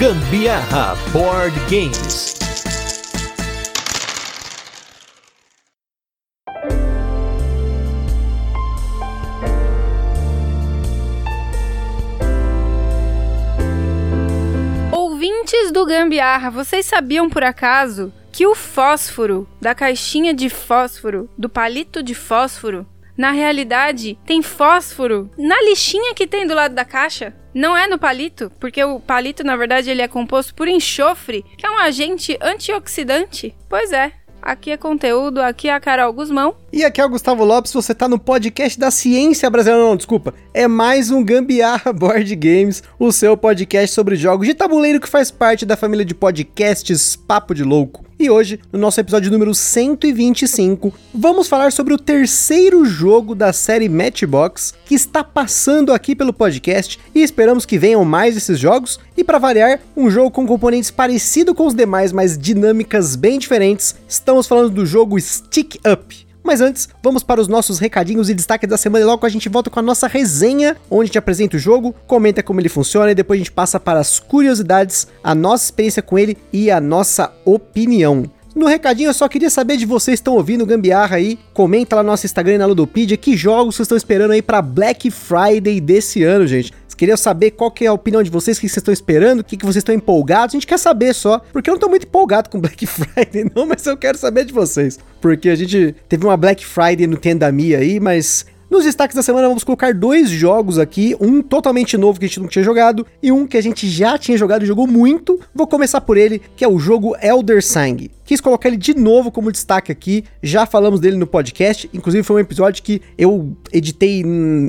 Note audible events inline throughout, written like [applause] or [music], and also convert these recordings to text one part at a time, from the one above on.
Gambiarra Board Games. Ouvintes do Gambiarra, vocês sabiam por acaso que o fósforo da caixinha de fósforo, do palito de fósforo, na realidade tem fósforo na lixinha que tem do lado da caixa? Não é no palito, porque o palito, na verdade, ele é composto por enxofre, que é um agente antioxidante. Pois é, Aqui é conteúdo, aqui é a Carol Guzmão. E aqui é o Gustavo Lopes, você tá no podcast da ciência brasileira, não, desculpa. É mais um Gambiarra [laughs] Board Games, o seu podcast sobre jogos de tabuleiro que faz parte da família de podcasts Papo de Louco. E hoje, no nosso episódio número 125, vamos falar sobre o terceiro jogo da série Matchbox que está passando aqui pelo podcast e esperamos que venham mais esses jogos. E para variar, um jogo com componentes parecido com os demais, mas dinâmicas bem diferentes. Estamos falando do jogo Stick Up. Mas antes, vamos para os nossos recadinhos e destaques da semana e logo a gente volta com a nossa resenha, onde gente apresenta o jogo, comenta como ele funciona e depois a gente passa para as curiosidades, a nossa experiência com ele e a nossa opinião. No recadinho, eu só queria saber de vocês que estão ouvindo Gambiarra aí. Comenta lá no nosso Instagram e na Ludopedia que jogos vocês estão esperando aí para Black Friday desse ano, gente. Queria saber qual que é a opinião de vocês, o que vocês estão esperando, o que, que vocês estão empolgados. A gente quer saber só, porque eu não tô muito empolgado com Black [laughs] Friday, não, mas eu quero saber de vocês. Porque a gente teve uma Black Friday no Tendami aí, mas nos destaques da semana vamos colocar dois jogos aqui, um totalmente novo que a gente não tinha jogado e um que a gente já tinha jogado e jogou muito. Vou começar por ele, que é o jogo Elder Sang. Quis colocar ele de novo como destaque aqui, já falamos dele no podcast, inclusive foi um episódio que eu editei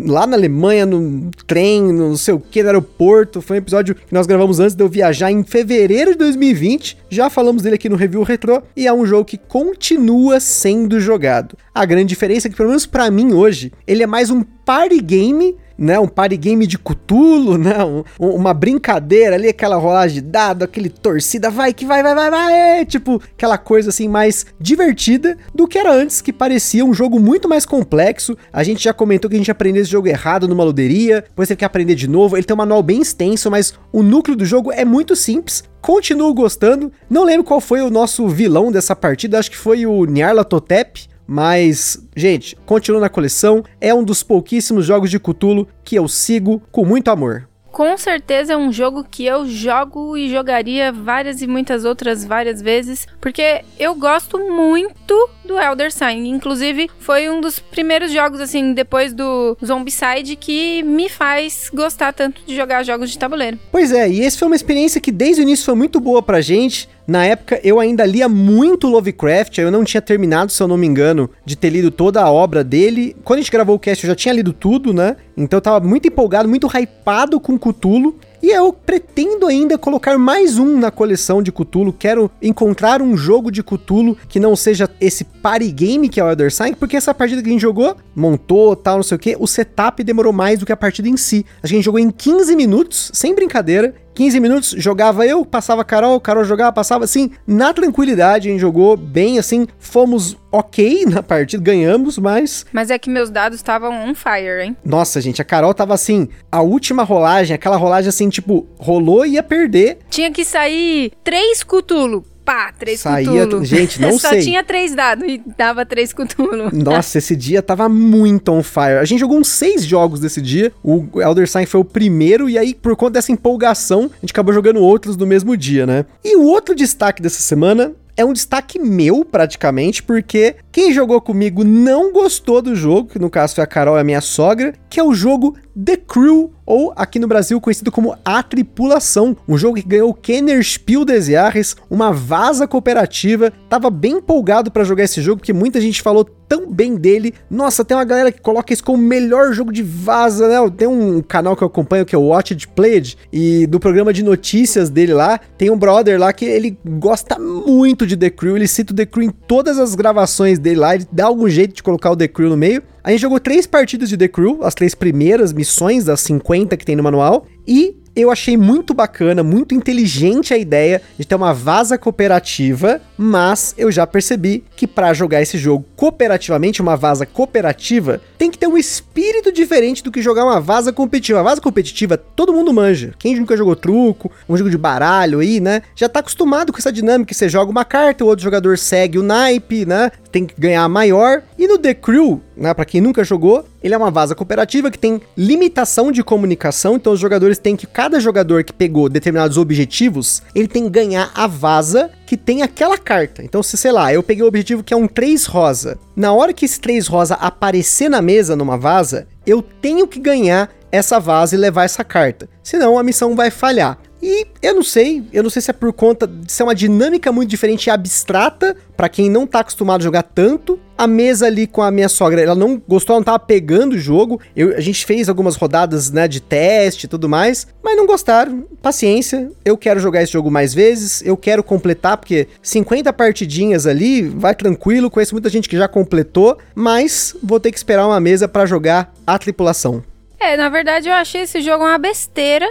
lá na Alemanha, no trem, no não sei o que, no aeroporto, foi um episódio que nós gravamos antes de eu viajar em fevereiro de 2020, já falamos dele aqui no Review Retro, e é um jogo que continua sendo jogado. A grande diferença é que, pelo menos para mim hoje, ele é mais um party game né, um party game de cutulo, né, um, uma brincadeira ali, aquela rolagem de dado, aquele torcida, vai que vai, vai, vai, vai, tipo, aquela coisa assim mais divertida do que era antes, que parecia um jogo muito mais complexo. A gente já comentou que a gente aprendeu esse jogo errado numa luderia, depois teve que aprender de novo. Ele tem um manual bem extenso, mas o núcleo do jogo é muito simples. Continuo gostando. Não lembro qual foi o nosso vilão dessa partida, acho que foi o Nyarlathotep, mas, gente, continua na coleção. É um dos pouquíssimos jogos de Cthulhu que eu sigo com muito amor. Com certeza é um jogo que eu jogo e jogaria várias e muitas outras várias vezes, porque eu gosto muito do Elder Sign. Inclusive, foi um dos primeiros jogos, assim, depois do Zombicide, que me faz gostar tanto de jogar jogos de tabuleiro. Pois é, e esse foi uma experiência que desde o início foi muito boa pra gente. Na época eu ainda lia muito Lovecraft, eu não tinha terminado, se eu não me engano, de ter lido toda a obra dele. Quando a gente gravou o cast eu já tinha lido tudo, né? Então eu tava muito empolgado, muito hypado com Cthulhu. E eu pretendo ainda colocar mais um na coleção de Cthulhu. Quero encontrar um jogo de Cthulhu que não seja esse party game que é o Elder Sign, porque essa partida que a gente jogou, montou, tal, não sei o que, o setup demorou mais do que a partida em si. A gente jogou em 15 minutos, sem brincadeira, 15 minutos, jogava eu, passava a Carol, Carol jogava, passava assim, na tranquilidade, a gente jogou bem assim, fomos ok [laughs] na partida, ganhamos, mas. Mas é que meus dados estavam on fire, hein? Nossa, gente, a Carol tava assim, a última rolagem, aquela rolagem assim, tipo, rolou e ia perder. Tinha que sair três Cutulo pá, três Saía, Cthulhu. Gente, não [laughs] Só sei. Só tinha três dados e dava três Cthulhu. Nossa, esse dia tava muito on fire. A gente jogou uns seis jogos desse dia. O Elder Sign foi o primeiro, e aí, por conta dessa empolgação, a gente acabou jogando outros no mesmo dia, né? E o outro destaque dessa semana é um destaque meu, praticamente, porque quem jogou comigo não gostou do jogo, que no caso foi a Carol e a minha sogra, que é o jogo The Crew, ou aqui no Brasil conhecido como A Tripulação, um jogo que ganhou o Kenner Spiel des Jahres, uma vaza cooperativa. Tava bem empolgado para jogar esse jogo, porque muita gente falou tão bem dele. Nossa, tem uma galera que coloca isso como o melhor jogo de vaza, né? Tem um canal que eu acompanho que é o Watch It Played, e do programa de notícias dele lá, tem um brother lá que ele gosta muito de The Crew, ele cita o The Crew em todas as gravações dele lá, ele dá algum jeito de colocar o The Crew no meio. A gente jogou três partidas de The Crew, as três primeiras missões, das 50 que tem no manual, e eu achei muito bacana, muito inteligente a ideia de ter uma vaza cooperativa, mas eu já percebi que para jogar esse jogo cooperativamente, uma vaza cooperativa, tem que ter um espírito diferente do que jogar uma vaza competitiva. A vaza competitiva todo mundo manja. Quem nunca jogou truco, um jogo de baralho aí, né? Já tá acostumado com essa dinâmica, você joga uma carta, o outro jogador segue o naipe, né? Tem que ganhar maior. E no The Crew, né, para quem nunca jogou, ele é uma vaza cooperativa que tem limitação de comunicação, então os jogadores têm que cada jogador que pegou determinados objetivos, ele tem que ganhar a vaza que tem aquela carta. Então, se sei lá, eu peguei o objetivo que é um 3 rosa. Na hora que esse 3 rosa aparecer na mesa numa vaza, eu tenho que ganhar essa vaza e levar essa carta. Senão a missão vai falhar. E eu não sei, eu não sei se é por conta de ser uma dinâmica muito diferente e abstrata, para quem não tá acostumado a jogar tanto. A mesa ali com a minha sogra, ela não gostou, ela não tava pegando o jogo. Eu, a gente fez algumas rodadas, né, de teste e tudo mais, mas não gostaram. Paciência, eu quero jogar esse jogo mais vezes, eu quero completar, porque 50 partidinhas ali, vai tranquilo, conheço muita gente que já completou, mas vou ter que esperar uma mesa para jogar a tripulação. É, na verdade eu achei esse jogo uma besteira.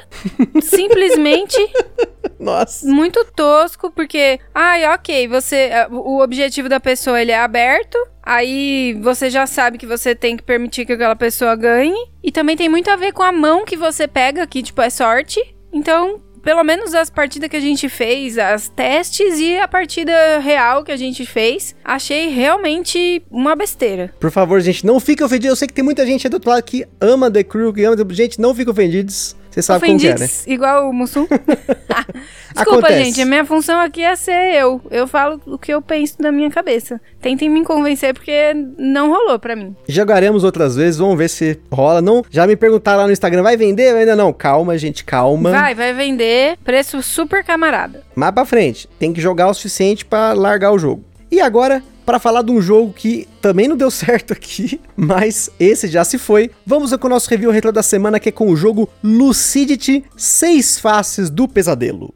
simplesmente. [laughs] Nossa. Muito tosco, porque. Ai, ok, você. O objetivo da pessoa ele é aberto. Aí você já sabe que você tem que permitir que aquela pessoa ganhe. E também tem muito a ver com a mão que você pega, que, tipo, é sorte. Então, pelo menos as partidas que a gente fez, as testes e a partida real que a gente fez, achei realmente uma besteira. Por favor, gente, não fique ofendido. Eu sei que tem muita gente do outro lado que ama The Crew, que ama. Gente, não fique ofendidos. Você sabe como é, né? igual o Mussum. [laughs] Desculpa, Acontece. gente. A minha função aqui é ser eu. Eu falo o que eu penso da minha cabeça. Tentem me convencer porque não rolou pra mim. Jogaremos outras vezes, vamos ver se rola. Não, já me perguntaram lá no Instagram, vai vender? Ainda não. Calma, gente, calma. Vai, vai vender. Preço super camarada. Mais pra frente. Tem que jogar o suficiente para largar o jogo. E agora, para falar de um jogo que também não deu [laughs] certo aqui, mas esse já se foi. Vamos com o nosso review retro da semana que é com o jogo Lucidity, Seis Faces do Pesadelo.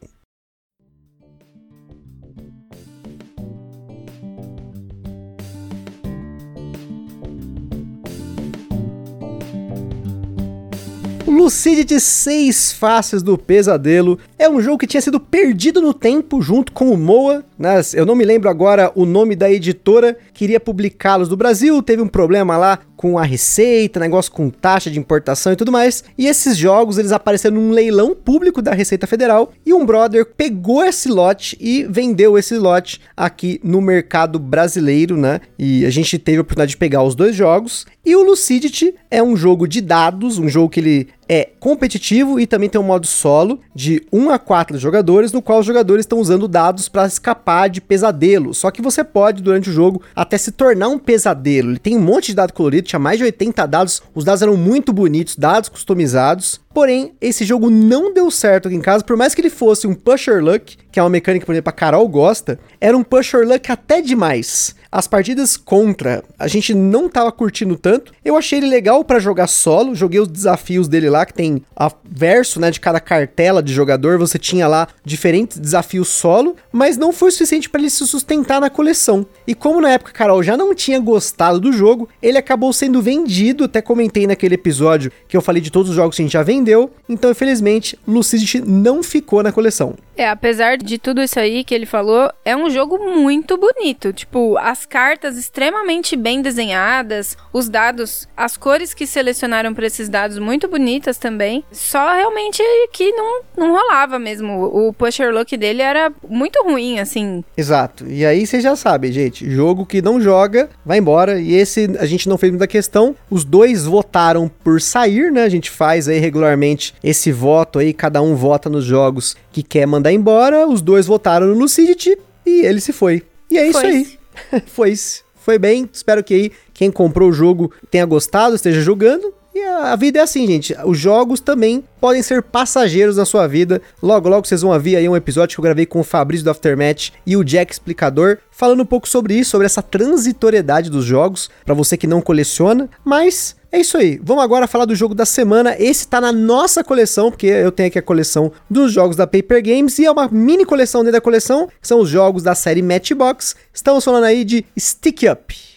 Lucidity Seis Faces do Pesadelo é um jogo que tinha sido perdido no tempo junto com o Moa. Eu não me lembro agora o nome da editora que iria publicá-los do Brasil. Teve um problema lá com a receita, negócio com taxa de importação e tudo mais. E esses jogos eles apareceram num leilão público da Receita Federal e um brother pegou esse lote e vendeu esse lote aqui no mercado brasileiro, né? E a gente teve a oportunidade de pegar os dois jogos. E o Lucidity é um jogo de dados, um jogo que ele é competitivo e também tem um modo solo de 1 a 4 jogadores, no qual os jogadores estão usando dados para escapar de pesadelo. Só que você pode, durante o jogo, até se tornar um pesadelo. Ele tem um monte de dado colorido, tinha mais de 80 dados, os dados eram muito bonitos, dados customizados. Porém, esse jogo não deu certo aqui em casa, por mais que ele fosse um pusher luck, que é uma mecânica, por exemplo, a Carol gosta, era um pusher luck até demais. As partidas contra, a gente não tava curtindo tanto. Eu achei ele legal para jogar solo, joguei os desafios dele lá, que tem a verso, né, de cada cartela de jogador, você tinha lá diferentes desafios solo, mas não foi suficiente para ele se sustentar na coleção. E como na época Carol já não tinha gostado do jogo, ele acabou sendo vendido, até comentei naquele episódio que eu falei de todos os jogos que a gente já vendeu, então infelizmente Lucidity não ficou na coleção. É, apesar de tudo isso aí que ele falou, é um jogo muito bonito. Tipo, as cartas extremamente bem desenhadas, os dados, as cores que selecionaram para esses dados muito bonitas também. Só realmente que não, não rolava mesmo. O pusher look dele era muito ruim, assim. Exato. E aí você já sabe, gente, jogo que não joga, vai embora. E esse a gente não fez muita questão. Os dois votaram por sair, né? A gente faz aí regularmente esse voto aí, cada um vota nos jogos que quer mandar embora, os dois votaram no Lucidity e ele se foi. E é foi isso aí. [laughs] foi isso. Foi bem. Espero que aí quem comprou o jogo tenha gostado, esteja jogando. E a vida é assim, gente. Os jogos também podem ser passageiros na sua vida. Logo, logo vocês vão ouvir aí um episódio que eu gravei com o Fabrício do Aftermatch e o Jack Explicador, falando um pouco sobre isso, sobre essa transitoriedade dos jogos, para você que não coleciona. Mas é isso aí. Vamos agora falar do jogo da semana. Esse tá na nossa coleção, porque eu tenho aqui a coleção dos jogos da Paper Games e é uma mini coleção dentro da coleção, que são os jogos da série Matchbox. Estamos falando aí de Stick Up.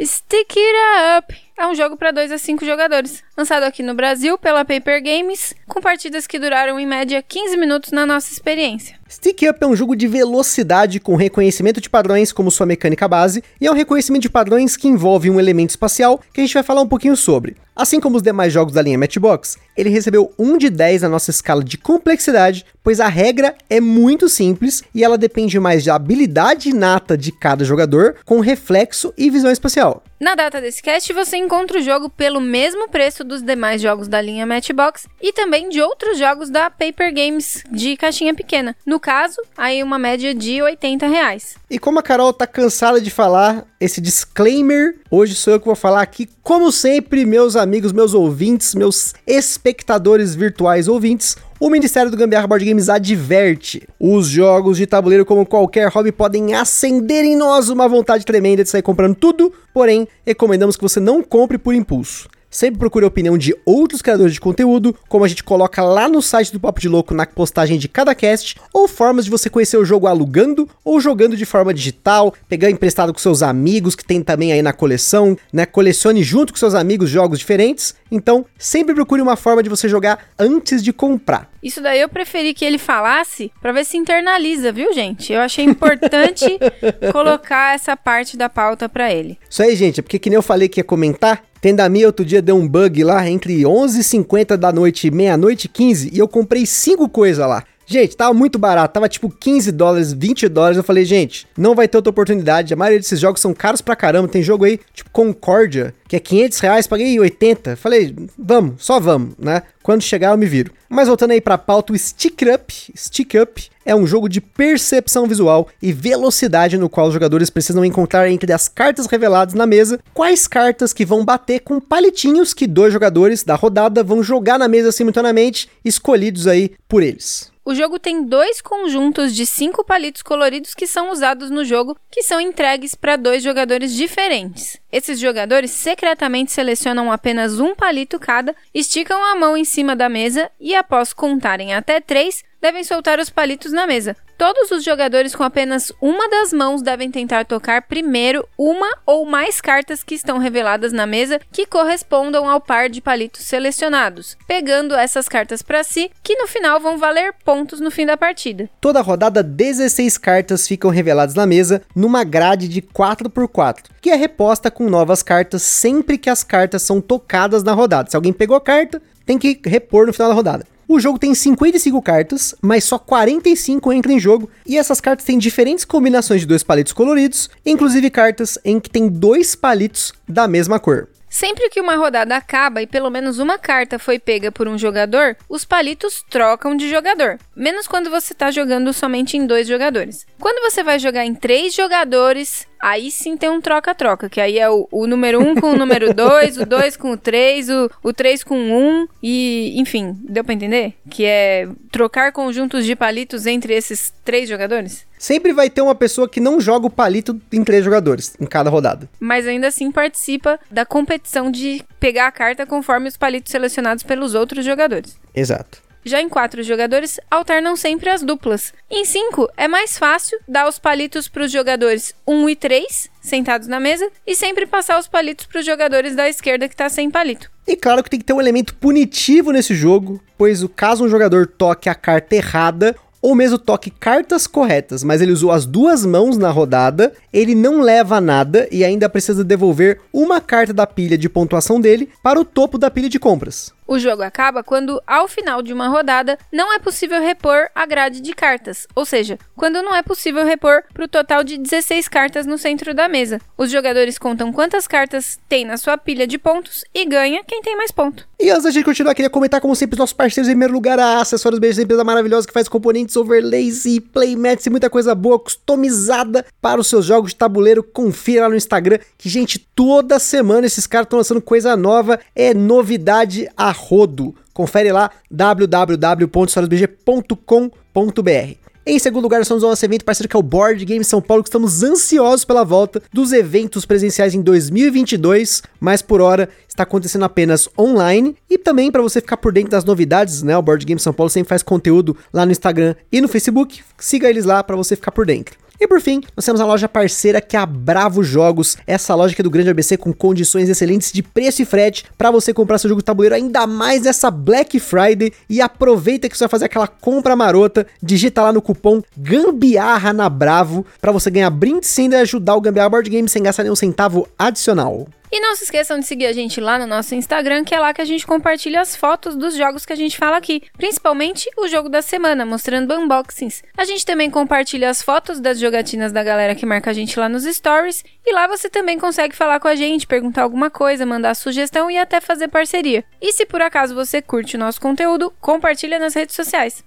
Stick it up. é um jogo para 2 a 5 jogadores, lançado aqui no Brasil pela Paper Games, com partidas que duraram em média 15 minutos na nossa experiência. Stick Up é um jogo de velocidade com reconhecimento de padrões como sua mecânica base, e é um reconhecimento de padrões que envolve um elemento espacial que a gente vai falar um pouquinho sobre. Assim como os demais jogos da linha Matchbox, ele recebeu 1 de 10 na nossa escala de complexidade, pois a regra é muito simples e ela depende mais da habilidade inata de cada jogador, com reflexo e visão espacial. Na data desse cast, você encontra o jogo pelo mesmo preço dos demais jogos da linha Matchbox e também de outros jogos da Paper Games de caixinha pequena. No caso, aí uma média de 80 reais. E como a Carol tá cansada de falar esse disclaimer, hoje sou eu que vou falar aqui, como sempre, meus amigos, meus ouvintes, meus espectadores virtuais ouvintes, o Ministério do Gambiarra Board Games adverte: os jogos de tabuleiro, como qualquer hobby, podem acender em nós uma vontade tremenda de sair comprando tudo, porém, recomendamos que você não compre por impulso. Sempre procure a opinião de outros criadores de conteúdo, como a gente coloca lá no site do Papo de Louco na postagem de cada cast, ou formas de você conhecer o jogo alugando ou jogando de forma digital, pegar emprestado com seus amigos que tem também aí na coleção, né? Colecione junto com seus amigos jogos diferentes. Então, sempre procure uma forma de você jogar antes de comprar. Isso daí eu preferi que ele falasse para ver se internaliza, viu, gente? Eu achei importante [laughs] colocar essa parte da pauta para ele. Isso aí, gente, é porque que nem eu falei que ia comentar, Tendami outro dia deu um bug lá entre 11h50 da noite e meia-noite e 15 e eu comprei cinco coisas lá. Gente, tava muito barato, tava tipo 15 dólares, 20 dólares. Eu falei, gente, não vai ter outra oportunidade. A maioria desses jogos são caros pra caramba. Tem jogo aí, tipo Concórdia, que é 500 reais, paguei 80. Falei, vamos, só vamos, né? Quando chegar eu me viro. Mas voltando aí pra pauta, o Stick Up, Stick Up é um jogo de percepção visual e velocidade no qual os jogadores precisam encontrar entre as cartas reveladas na mesa quais cartas que vão bater com palitinhos que dois jogadores da rodada vão jogar na mesa simultaneamente, escolhidos aí por eles. O jogo tem dois conjuntos de cinco palitos coloridos que são usados no jogo, que são entregues para dois jogadores diferentes. Esses jogadores secretamente selecionam apenas um palito cada, esticam a mão em cima da mesa e, após contarem até três, devem soltar os palitos na mesa. Todos os jogadores com apenas uma das mãos devem tentar tocar primeiro uma ou mais cartas que estão reveladas na mesa que correspondam ao par de palitos selecionados, pegando essas cartas para si, que no final vão valer pontos no fim da partida. Toda rodada, 16 cartas ficam reveladas na mesa numa grade de 4x4, que é reposta com novas cartas sempre que as cartas são tocadas na rodada. Se alguém pegou a carta, tem que repor no final da rodada. O jogo tem 55 cartas, mas só 45 entram em jogo, e essas cartas têm diferentes combinações de dois palitos coloridos, inclusive cartas em que tem dois palitos da mesma cor. Sempre que uma rodada acaba e pelo menos uma carta foi pega por um jogador, os palitos trocam de jogador, menos quando você está jogando somente em dois jogadores. Quando você vai jogar em três jogadores, Aí sim tem um troca-troca, que aí é o, o número 1 um com o número [laughs] 2, o 2 com o 3, o, 3 com o 1, um, e enfim, deu pra entender? Que é trocar conjuntos de palitos entre esses três jogadores? Sempre vai ter uma pessoa que não joga o palito em três jogadores, em cada rodada. Mas ainda assim participa da competição de pegar a carta conforme os palitos selecionados pelos outros jogadores. Exato. Já em quatro jogadores, alternam sempre as duplas. Em cinco, é mais fácil dar os palitos para os jogadores 1 e 3, sentados na mesa, e sempre passar os palitos para os jogadores da esquerda que está sem palito. E claro que tem que ter um elemento punitivo nesse jogo, pois o caso um jogador toque a carta errada ou mesmo toque cartas corretas, mas ele usou as duas mãos na rodada, ele não leva nada e ainda precisa devolver uma carta da pilha de pontuação dele para o topo da pilha de compras. O jogo acaba quando, ao final de uma rodada, não é possível repor a grade de cartas, ou seja, quando não é possível repor para o total de 16 cartas no centro da mesa. Os jogadores contam quantas cartas tem na sua pilha de pontos e ganha quem tem mais ponto. E antes da gente continuar, queria comentar, como sempre, os nossos parceiros em primeiro lugar, a Acessórios Beijos, empresa maravilhosa que faz componentes, overlays e playmats e muita coisa boa, customizada para os seus jogos de tabuleiro. Confira lá no Instagram, que, gente, toda semana esses caras estão lançando coisa nova, é novidade a rodo. Confere lá www.historiasbg.com.br. Em segundo lugar, nós estamos no nosso evento parceiro que é o Board Game São Paulo, que estamos ansiosos pela volta dos eventos presenciais em 2022, mas por hora está acontecendo apenas online e também para você ficar por dentro das novidades, né? O Board Game São Paulo sempre faz conteúdo lá no Instagram e no Facebook. Siga eles lá para você ficar por dentro. E por fim, nós temos a loja parceira que é a Bravo Jogos, essa loja que é do Grande ABC com condições excelentes de preço e frete para você comprar seu jogo de tabuleiro ainda mais nessa Black Friday e aproveita que você vai fazer aquela compra marota, digita lá no cupom Gambiarra na Bravo para você ganhar brinde e ajudar o Gambiarra Board Game sem gastar nenhum centavo adicional. E não se esqueçam de seguir a gente lá no nosso Instagram, que é lá que a gente compartilha as fotos dos jogos que a gente fala aqui, principalmente o jogo da semana, mostrando unboxings. A gente também compartilha as fotos das jogatinas da galera que marca a gente lá nos stories, e lá você também consegue falar com a gente, perguntar alguma coisa, mandar sugestão e até fazer parceria. E se por acaso você curte o nosso conteúdo, compartilha nas redes sociais.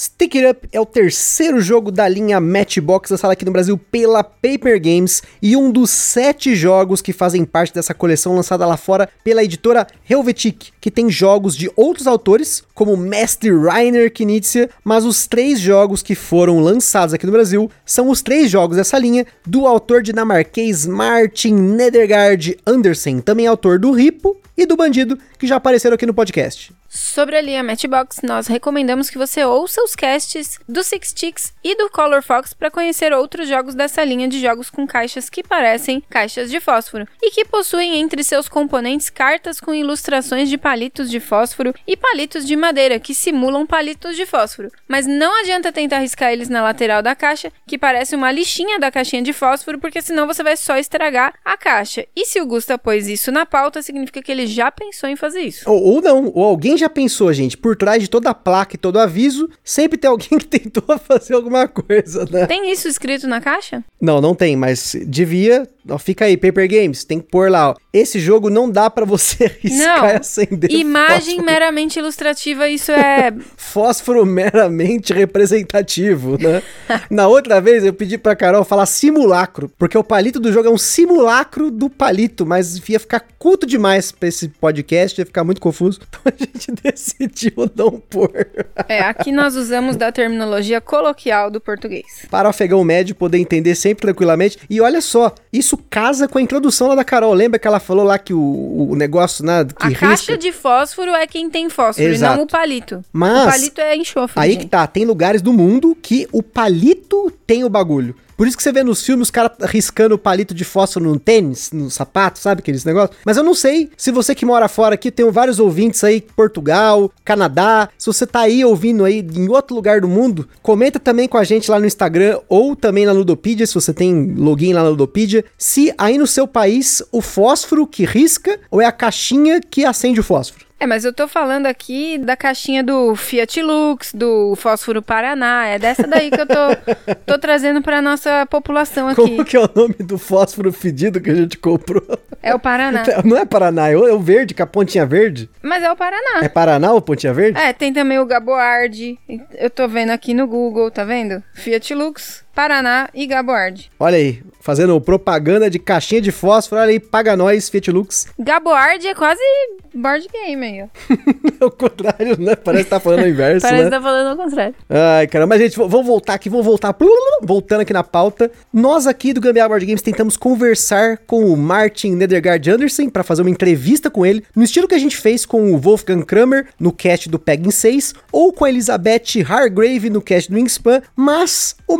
Stick It Up é o terceiro jogo da linha Matchbox lançado aqui no Brasil pela Paper Games e um dos sete jogos que fazem parte dessa coleção lançada lá fora pela editora Helvetic, que tem jogos de outros autores, como Mestre Rainer Knizia, mas os três jogos que foram lançados aqui no Brasil são os três jogos dessa linha do autor dinamarquês Martin Nedergaard Andersen, também autor do Ripo e do Bandido, que já apareceram aqui no podcast. Sobre a linha Matchbox, nós recomendamos que você ouça os casts do Six Ticks e do Color Fox para conhecer outros jogos dessa linha de jogos com caixas que parecem caixas de fósforo e que possuem entre seus componentes cartas com ilustrações de palitos de fósforo e palitos de madeira que simulam palitos de fósforo. Mas não adianta tentar riscar eles na lateral da caixa, que parece uma lixinha da caixinha de fósforo, porque senão você vai só estragar a caixa. E se o Gusta pôs isso na pauta, significa que ele já pensou em fazer isso. Ou, ou não, ou alguém já pensou, gente, por trás de toda a placa e todo aviso, sempre tem alguém que [laughs] tentou fazer alguma coisa, né? Tem isso escrito na caixa? Não, não tem, mas devia. Ó, fica aí, Paper Games, tem que pôr lá. Ó. Esse jogo não dá para você [laughs] riscar não. e acender. Imagem fósforo. meramente ilustrativa, isso é. [laughs] fósforo meramente representativo, né? [laughs] Na outra vez eu pedi pra Carol falar simulacro, porque o palito do jogo é um simulacro do palito, mas ia ficar culto demais pra esse podcast, ia ficar muito confuso. Então a gente decidiu não pôr. É, aqui nós usamos da terminologia coloquial do português. Para o afegão médio poder entender sempre tranquilamente. E olha só, isso casa com a introdução lá da Carol. Lembra que ela falou lá que o, o negócio, né? Que a risca... caixa de fósforo é quem tem fósforo Exato. e não o palito. Mas, o palito é enxofre. Aí gente. que tá, tem lugares do mundo que o palito tem o bagulho. Por isso que você vê nos filmes os caras riscando o palito de fósforo no tênis, no sapato, sabe aqueles negócios? Mas eu não sei se você que mora fora aqui, tem vários ouvintes aí, Portugal, Canadá, se você tá aí ouvindo aí em outro lugar do mundo, comenta também com a gente lá no Instagram ou também na Ludopedia, se você tem login lá na Ludopedia, se aí no seu país o fósforo que risca ou é a caixinha que acende o fósforo. É, mas eu tô falando aqui da caixinha do Fiat Lux, do Fósforo Paraná. É dessa daí que eu tô, [laughs] tô trazendo pra nossa população aqui. Como que é o nome do fósforo fedido que a gente comprou? É o Paraná. [laughs] Não é Paraná, é o é verde, com a pontinha verde. Mas é o Paraná. É Paraná ou pontinha verde? É, tem também o Gaboard. Eu tô vendo aqui no Google, tá vendo? Fiat Lux, Paraná e Gaboard. Olha aí, fazendo propaganda de caixinha de fósforo, olha aí, paga nós, Fiat Lux. Gaboard é quase board game aí, ó. [laughs] É o contrário, né? Parece que tá falando o inverso, Parece né? que tá falando ao contrário. Ai, caramba, mas gente, vamos voltar aqui, vamos voltar. Voltando aqui na pauta. Nós aqui do Gambiarra Board Games tentamos conversar com o Martin Nedergaard Andersen para fazer uma entrevista com ele, no estilo que a gente fez com o Wolfgang Kramer no cast do Pegging 6, ou com a Elizabeth Hargrave no cast do Wingspan, mas o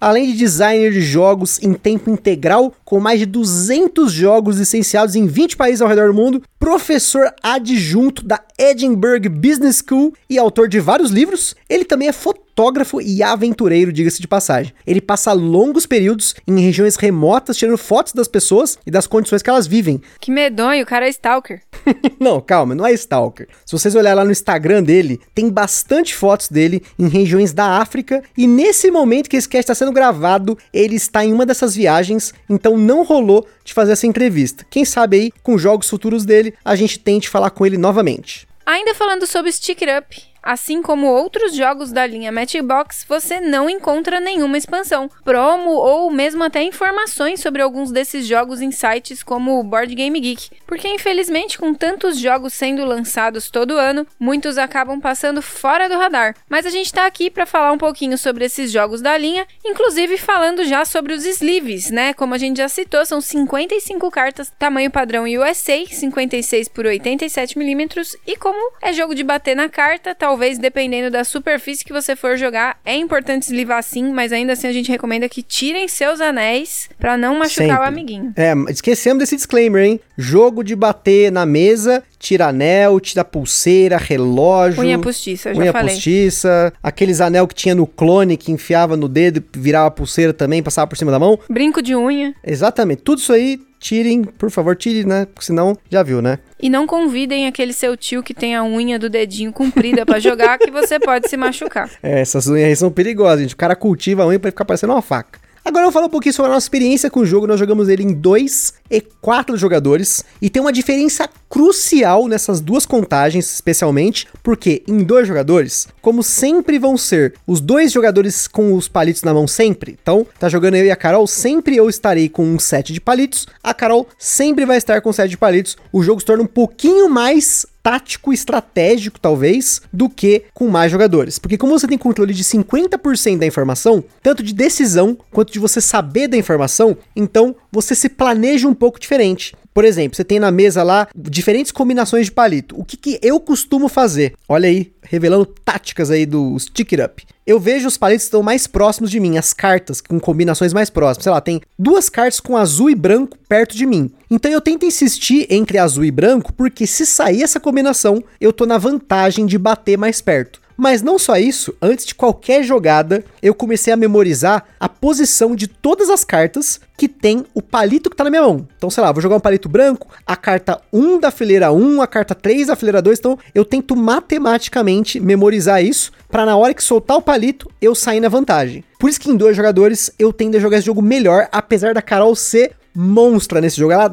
Além de designer de jogos em tempo integral, com mais de 200 jogos licenciados em 20 países ao redor do mundo, professor adjunto da Edinburgh Business School e autor de vários livros, ele também é fotógrafo e aventureiro, diga-se de passagem. Ele passa longos períodos em regiões remotas tirando fotos das pessoas e das condições que elas vivem. Que medonho, o cara é stalker. [laughs] não, calma, não é stalker. Se vocês olharem lá no Instagram dele, tem bastante fotos dele em regiões da África e nesse momento que esse cast está sendo gravado, ele está em uma dessas viagens, então não rolou de fazer essa entrevista. Quem sabe aí, com jogos futuros dele, a gente tente falar com ele novamente. Ainda falando sobre Stick It Up, assim como outros jogos da linha Matchbox, você não encontra nenhuma expansão, promo ou mesmo até informações sobre alguns desses jogos em sites como o Board Game Geek, porque infelizmente com tantos jogos sendo lançados todo ano, muitos acabam passando fora do radar. Mas a gente tá aqui para falar um pouquinho sobre esses jogos da linha, inclusive falando já sobre os sleeves, né? Como a gente já citou, são 55 cartas, tamanho padrão USA, 56 por 87 milímetros, e como é jogo de bater na carta, tal talvez dependendo da superfície que você for jogar, é importante eslivar sim, mas ainda assim a gente recomenda que tirem seus anéis para não machucar Sempre. o amiguinho. É, esquecemos desse disclaimer, hein? Jogo de bater na mesa, tira anel, tira pulseira, relógio. Unha postiça, já unha falei. postiça, aqueles anel que tinha no clone que enfiava no dedo e virava pulseira também, passava por cima da mão. Brinco de unha. Exatamente, tudo isso aí, tirem, por favor, tirem, né? Porque senão, já viu, né? E não convidem aquele seu tio que tem a unha do dedinho comprida pra jogar, que você pode se machucar. [laughs] É, essas unhas aí são perigosas, gente. O cara cultiva a unha pra ficar parecendo uma faca. Agora eu vou falar um pouquinho sobre a nossa experiência com o jogo. Nós jogamos ele em dois e quatro jogadores. E tem uma diferença crucial nessas duas contagens, especialmente, porque em dois jogadores, como sempre vão ser os dois jogadores com os palitos na mão sempre. Então, tá jogando eu e a Carol, sempre eu estarei com um set de palitos. A Carol sempre vai estar com um set de palitos. O jogo se torna um pouquinho mais tático, estratégico, talvez, do que com mais jogadores. Porque como você tem controle de 50% da informação, tanto de decisão quanto de você saber da informação, então você se planeja um pouco diferente. Por exemplo, você tem na mesa lá diferentes combinações de palito. O que, que eu costumo fazer? Olha aí, revelando táticas aí do Stick It Up. Eu vejo os palitos que estão mais próximos de mim, as cartas com combinações mais próximas. Sei lá, tem duas cartas com azul e branco perto de mim. Então eu tento insistir entre azul e branco, porque se sair essa combinação, eu tô na vantagem de bater mais perto. Mas não só isso, antes de qualquer jogada, eu comecei a memorizar a posição de todas as cartas que tem o palito que tá na minha mão. Então, sei lá, vou jogar um palito branco, a carta 1 da fileira 1, a carta 3 da fileira 2, então eu tento matematicamente memorizar isso para na hora que soltar o palito eu sair na vantagem. Por isso que em dois jogadores eu tendo a jogar esse jogo melhor, apesar da Carol ser monstra nesse jogo, ela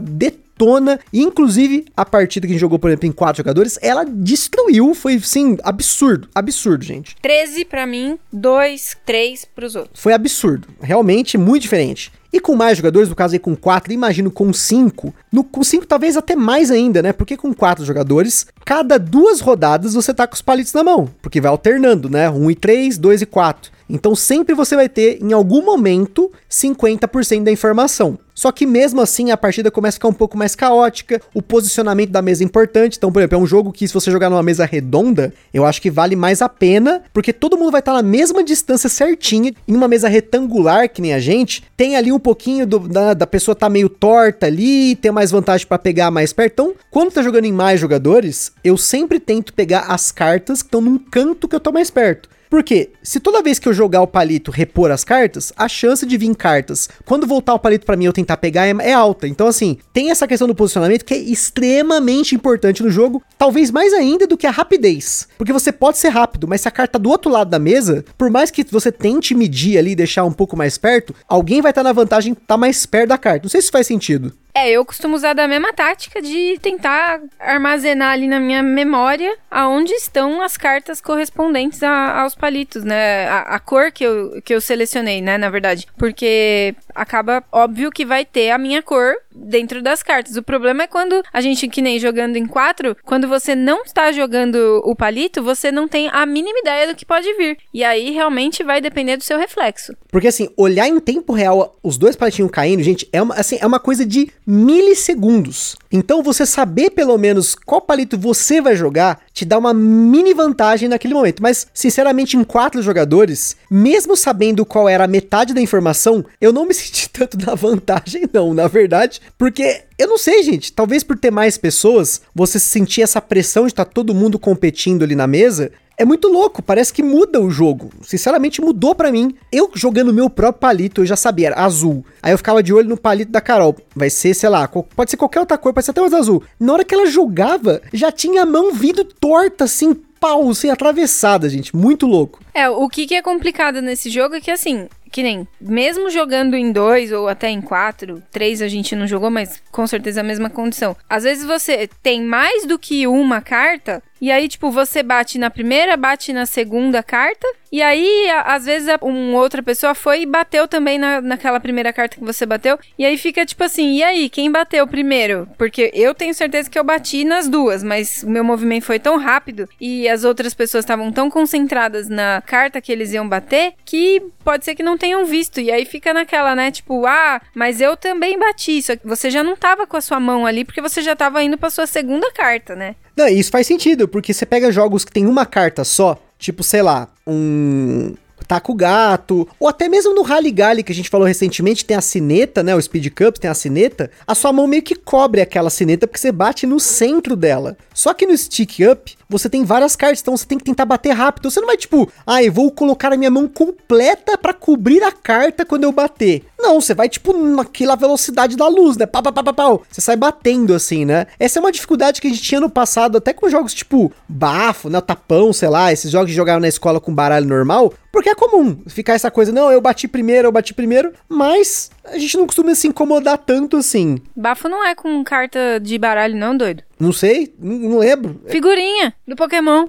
detona, inclusive a partida que a gente jogou, por exemplo, em quatro jogadores, ela destruiu, foi sim, absurdo, absurdo, gente. 13 pra mim, 2, 3 pros outros. Foi absurdo, realmente muito diferente. E com mais jogadores, no caso aí com 4, imagino com 5. No, com 5 talvez até mais ainda, né? Porque com 4 jogadores, cada duas rodadas você tá com os palitos na mão. Porque vai alternando, né? 1 e 3, 2 e 4. Então sempre você vai ter, em algum momento, 50% da informação. Só que mesmo assim a partida começa a ficar um pouco mais caótica, o posicionamento da mesa é importante. Então, por exemplo, é um jogo que se você jogar numa mesa redonda, eu acho que vale mais a pena, porque todo mundo vai estar na mesma distância certinha. Em uma mesa retangular, que nem a gente, tem ali um pouquinho do, da, da pessoa tá meio torta ali, tem mais vantagem para pegar mais perto. Então, quando tá jogando em mais jogadores, eu sempre tento pegar as cartas que estão num canto que eu tô mais perto. Porque se toda vez que eu jogar o palito repor as cartas, a chance de vir cartas, quando voltar o palito para mim eu tentar pegar é, é, alta. Então assim, tem essa questão do posicionamento que é extremamente importante no jogo, talvez mais ainda do que a rapidez. Porque você pode ser rápido, mas se a carta tá do outro lado da mesa, por mais que você tente medir ali e deixar um pouco mais perto, alguém vai estar tá na vantagem tá mais perto da carta. Não sei se faz sentido. É, eu costumo usar da mesma tática de tentar armazenar ali na minha memória aonde estão as cartas correspondentes a, aos palitos, né? A, a, cor que eu, que eu selecionei, né? Na verdade. Porque acaba óbvio que vai ter a minha cor dentro das cartas. O problema é quando a gente, que nem jogando em quatro, quando você não está jogando o palito, você não tem a mínima ideia do que pode vir. E aí realmente vai depender do seu reflexo. Porque assim, olhar em tempo real os dois palitinhos caindo, gente, é uma, assim, é uma coisa de milissegundos. Então você saber pelo menos qual palito você vai jogar te dá uma mini vantagem naquele momento. Mas, sinceramente, em quatro jogadores, mesmo sabendo qual era a metade da informação, eu não me [laughs] senti tanto na vantagem, não, na verdade, porque eu não sei, gente. Talvez por ter mais pessoas, você sentir essa pressão de estar tá todo mundo competindo ali na mesa. É muito louco, parece que muda o jogo. Sinceramente, mudou para mim. Eu jogando meu próprio palito, eu já sabia, era azul. Aí eu ficava de olho no palito da Carol. Vai ser, sei lá, pode ser qualquer outra cor, pode ser até mais azul. Na hora que ela jogava, já tinha a mão vindo torta, assim, pau, assim, atravessada, gente. Muito louco. É, o que é complicado nesse jogo é que, assim, que nem, mesmo jogando em dois ou até em quatro, três a gente não jogou, mas com certeza a mesma condição. Às vezes você tem mais do que uma carta, e aí, tipo, você bate na primeira, bate na segunda carta, e aí, às vezes, uma outra pessoa foi e bateu também na, naquela primeira carta que você bateu, e aí fica tipo assim, e aí, quem bateu primeiro? Porque eu tenho certeza que eu bati nas duas, mas o meu movimento foi tão rápido e as outras pessoas estavam tão concentradas na carta que eles iam bater que pode ser que não tenham visto. E aí fica naquela, né? Tipo, ah, mas eu também bati. Só que você já não tava com a sua mão ali porque você já tava indo pra sua segunda carta, né? Não, isso faz sentido, porque você pega jogos que tem uma carta só, tipo, sei lá, um taca o gato, ou até mesmo no Rally Galley que a gente falou recentemente, tem a sineta, né, o Speed Cups tem a sineta, a sua mão meio que cobre aquela sineta porque você bate no centro dela. Só que no Stick Up, você tem várias cartas, então você tem que tentar bater rápido. Você não vai tipo, ah, eu vou colocar a minha mão completa para cobrir a carta quando eu bater. Não, você vai tipo naquela velocidade da luz, né? Pá, pá, pá, pá, pá. Você sai batendo assim, né? Essa é uma dificuldade que a gente tinha no passado, até com jogos tipo bafo, né? Tapão, sei lá, esses jogos que jogaram na escola com baralho normal. Porque é comum ficar essa coisa, não, eu bati primeiro, eu bati primeiro, mas a gente não costuma se incomodar tanto assim. Bafo não é com carta de baralho, não, doido. Não sei, não, lembro. Figurinha do Pokémon.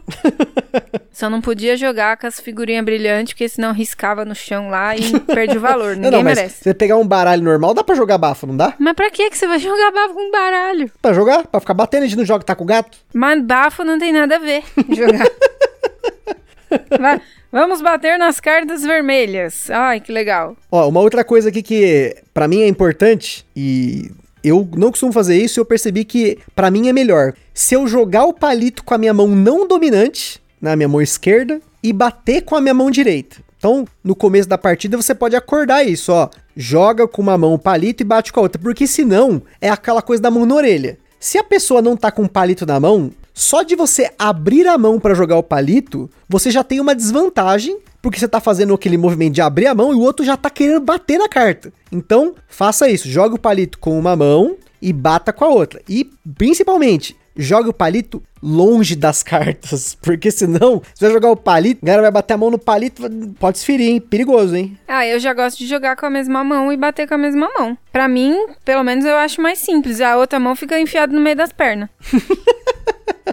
[laughs] Só não podia jogar com as figurinhas brilhantes, porque senão riscava no chão lá e [laughs] perde o valor. Ninguém não, não, merece. Você pegar um baralho normal, dá pra jogar bafo, não dá? Mas pra que que você vai [laughs] jogar bafo com baralho? Pra jogar? Pra ficar batendo, a gente não joga tá com o gato? Mas bafo não tem nada a ver jogar. Vai. Vamos bater nas cartas vermelhas. Ai, que legal. Ó, uma outra coisa aqui que para mim é importante e eu não costumo fazer isso, eu percebi que para mim é melhor. Se eu jogar o palito com a minha mão não dominante, na minha mão esquerda, e bater com a minha mão direita. Então, no começo da partida você pode acordar isso, ó. Joga com uma mão o palito e bate com a outra, porque senão é aquela coisa da mão na orelha. Se a pessoa não tá com o palito na mão, só de você abrir a mão para jogar o palito, você já tem uma desvantagem, porque você tá fazendo aquele movimento de abrir a mão e o outro já tá querendo bater na carta. Então, faça isso, joga o palito com uma mão e bata com a outra. E principalmente, jogue o palito longe das [laughs] cartas, porque senão, se vai jogar o palito, a galera vai bater a mão no palito, pode se ferir, hein? Perigoso, hein? Ah, eu já gosto de jogar com a mesma mão e bater com a mesma mão. Para mim, pelo menos eu acho mais simples. A outra mão fica enfiada no meio das pernas. [laughs]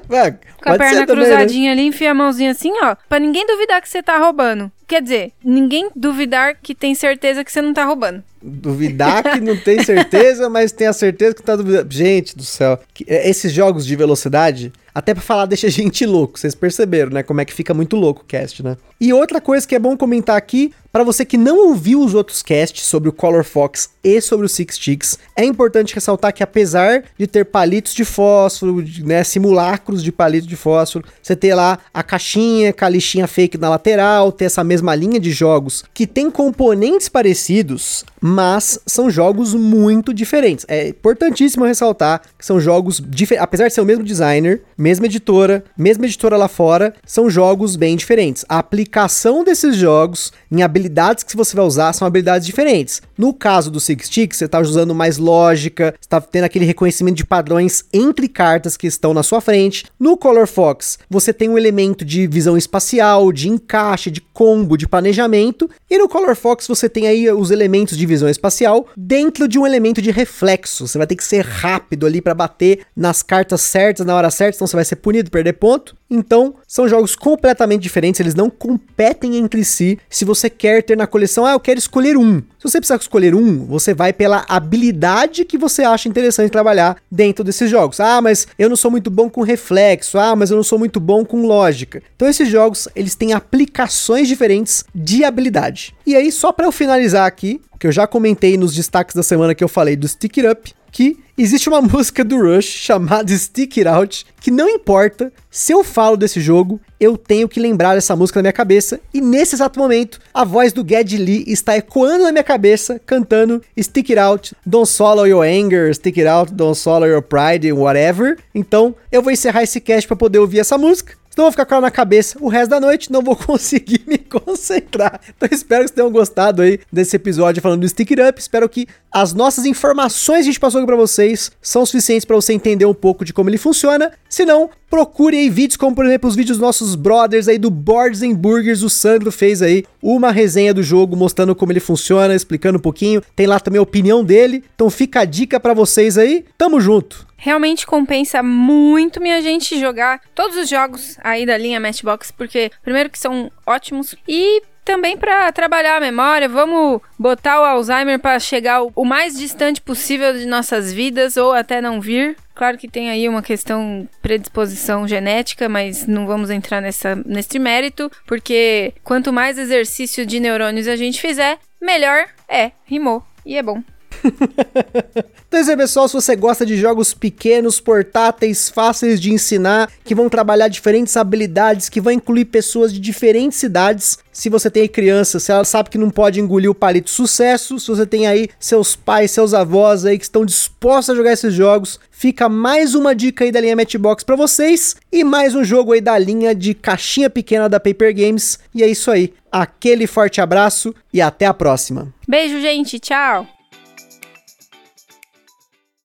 Vai, com a perna também, cruzadinha né? ali, enfia a mãozinha assim, ó, pra ninguém duvidar que você tá roubando. Quer dizer, ninguém duvidar que tem certeza que você não tá roubando. Duvidar que não tem certeza, mas tem a certeza que tá duvidando. Gente do céu, é, esses jogos de velocidade, até pra falar deixa a gente louco, vocês perceberam, né? Como é que fica muito louco o cast, né? E outra coisa que é bom comentar aqui, para você que não ouviu os outros casts sobre o Color Fox e sobre o Six Sticks, é importante ressaltar que apesar de ter palitos de fósforo, né, simulacros de palito de fósforo, você ter lá a caixinha com a lixinha fake na lateral, ter essa mesma linha de jogos que tem componentes parecidos, mas são jogos muito diferentes. É importantíssimo ressaltar que são jogos diferentes, apesar de ser o mesmo designer, mesma editora, mesma editora lá fora, são jogos bem diferentes. A aplicação desses jogos em habilidades que você vai usar são habilidades diferentes. No caso do Six Sticks, você está usando mais lógica, está tendo aquele reconhecimento de padrões entre cartas que estão na sua frente. No Color Fox, você tem um elemento de visão espacial, de encaixe, de combo, de planejamento. E no Color Fox você tem aí os elementos de visão espacial dentro de um elemento de reflexo. Você vai ter que ser rápido ali para bater nas cartas certas na hora certa, senão você vai ser punido, perder ponto. Então, são jogos completamente diferentes, eles não competem entre si. Se você quer ter na coleção, ah, eu quero escolher um. Se você precisar escolher um, você vai pela habilidade que você acha interessante trabalhar dentro desses jogos. Ah, mas eu não sou muito bom com reflexo. Ah, mas eu não sou muito bom com lógica. Então esses jogos, eles têm aplicações diferentes de habilidade. E aí, só para eu finalizar aqui, que eu já comentei nos destaques da semana que eu falei do Stick It Up, que existe uma [laughs] música do Rush chamada Stick It Out, que não importa se eu falo desse jogo, eu tenho que lembrar dessa música na minha cabeça, e nesse exato momento, a voz do Ged Lee está ecoando na minha cabeça, cantando Stick It Out, Don't Swallow Your Anger, Stick It Out, Don't Swallow Your Pride, whatever. Então, eu vou encerrar esse cast para poder ouvir essa música. Então vou ficar com ela na cabeça o resto da noite, não vou [laughs] conseguir me concentrar. Então espero que vocês tenham gostado aí desse episódio falando do Stick It Up. Espero que as nossas informações que a gente passou aqui pra vocês são suficientes para você entender um pouco de como ele funciona. Se não, procure aí vídeos como, por exemplo, os vídeos dos nossos brothers aí do Boards and Burgers. O Sandro fez aí uma resenha do jogo mostrando como ele funciona, explicando um pouquinho. Tem lá também a opinião dele. Então fica a dica para vocês aí. Tamo junto! Realmente compensa muito, minha gente, jogar todos os jogos aí da linha Matchbox, porque primeiro que são ótimos e também para trabalhar a memória, vamos botar o Alzheimer para chegar o mais distante possível de nossas vidas ou até não vir. Claro que tem aí uma questão predisposição genética, mas não vamos entrar nessa, nesse mérito, porque quanto mais exercício de neurônios a gente fizer, melhor é. Rimou. E é bom. [laughs] então é isso aí, pessoal. Se você gosta de jogos pequenos, portáteis, fáceis de ensinar, que vão trabalhar diferentes habilidades, que vão incluir pessoas de diferentes cidades, se você tem criança, se ela sabe que não pode engolir o palito sucesso, se você tem aí seus pais, seus avós aí que estão dispostos a jogar esses jogos, fica mais uma dica aí da linha Matchbox para vocês e mais um jogo aí da linha de caixinha pequena da Paper Games. E é isso aí. Aquele forte abraço e até a próxima. Beijo, gente. Tchau.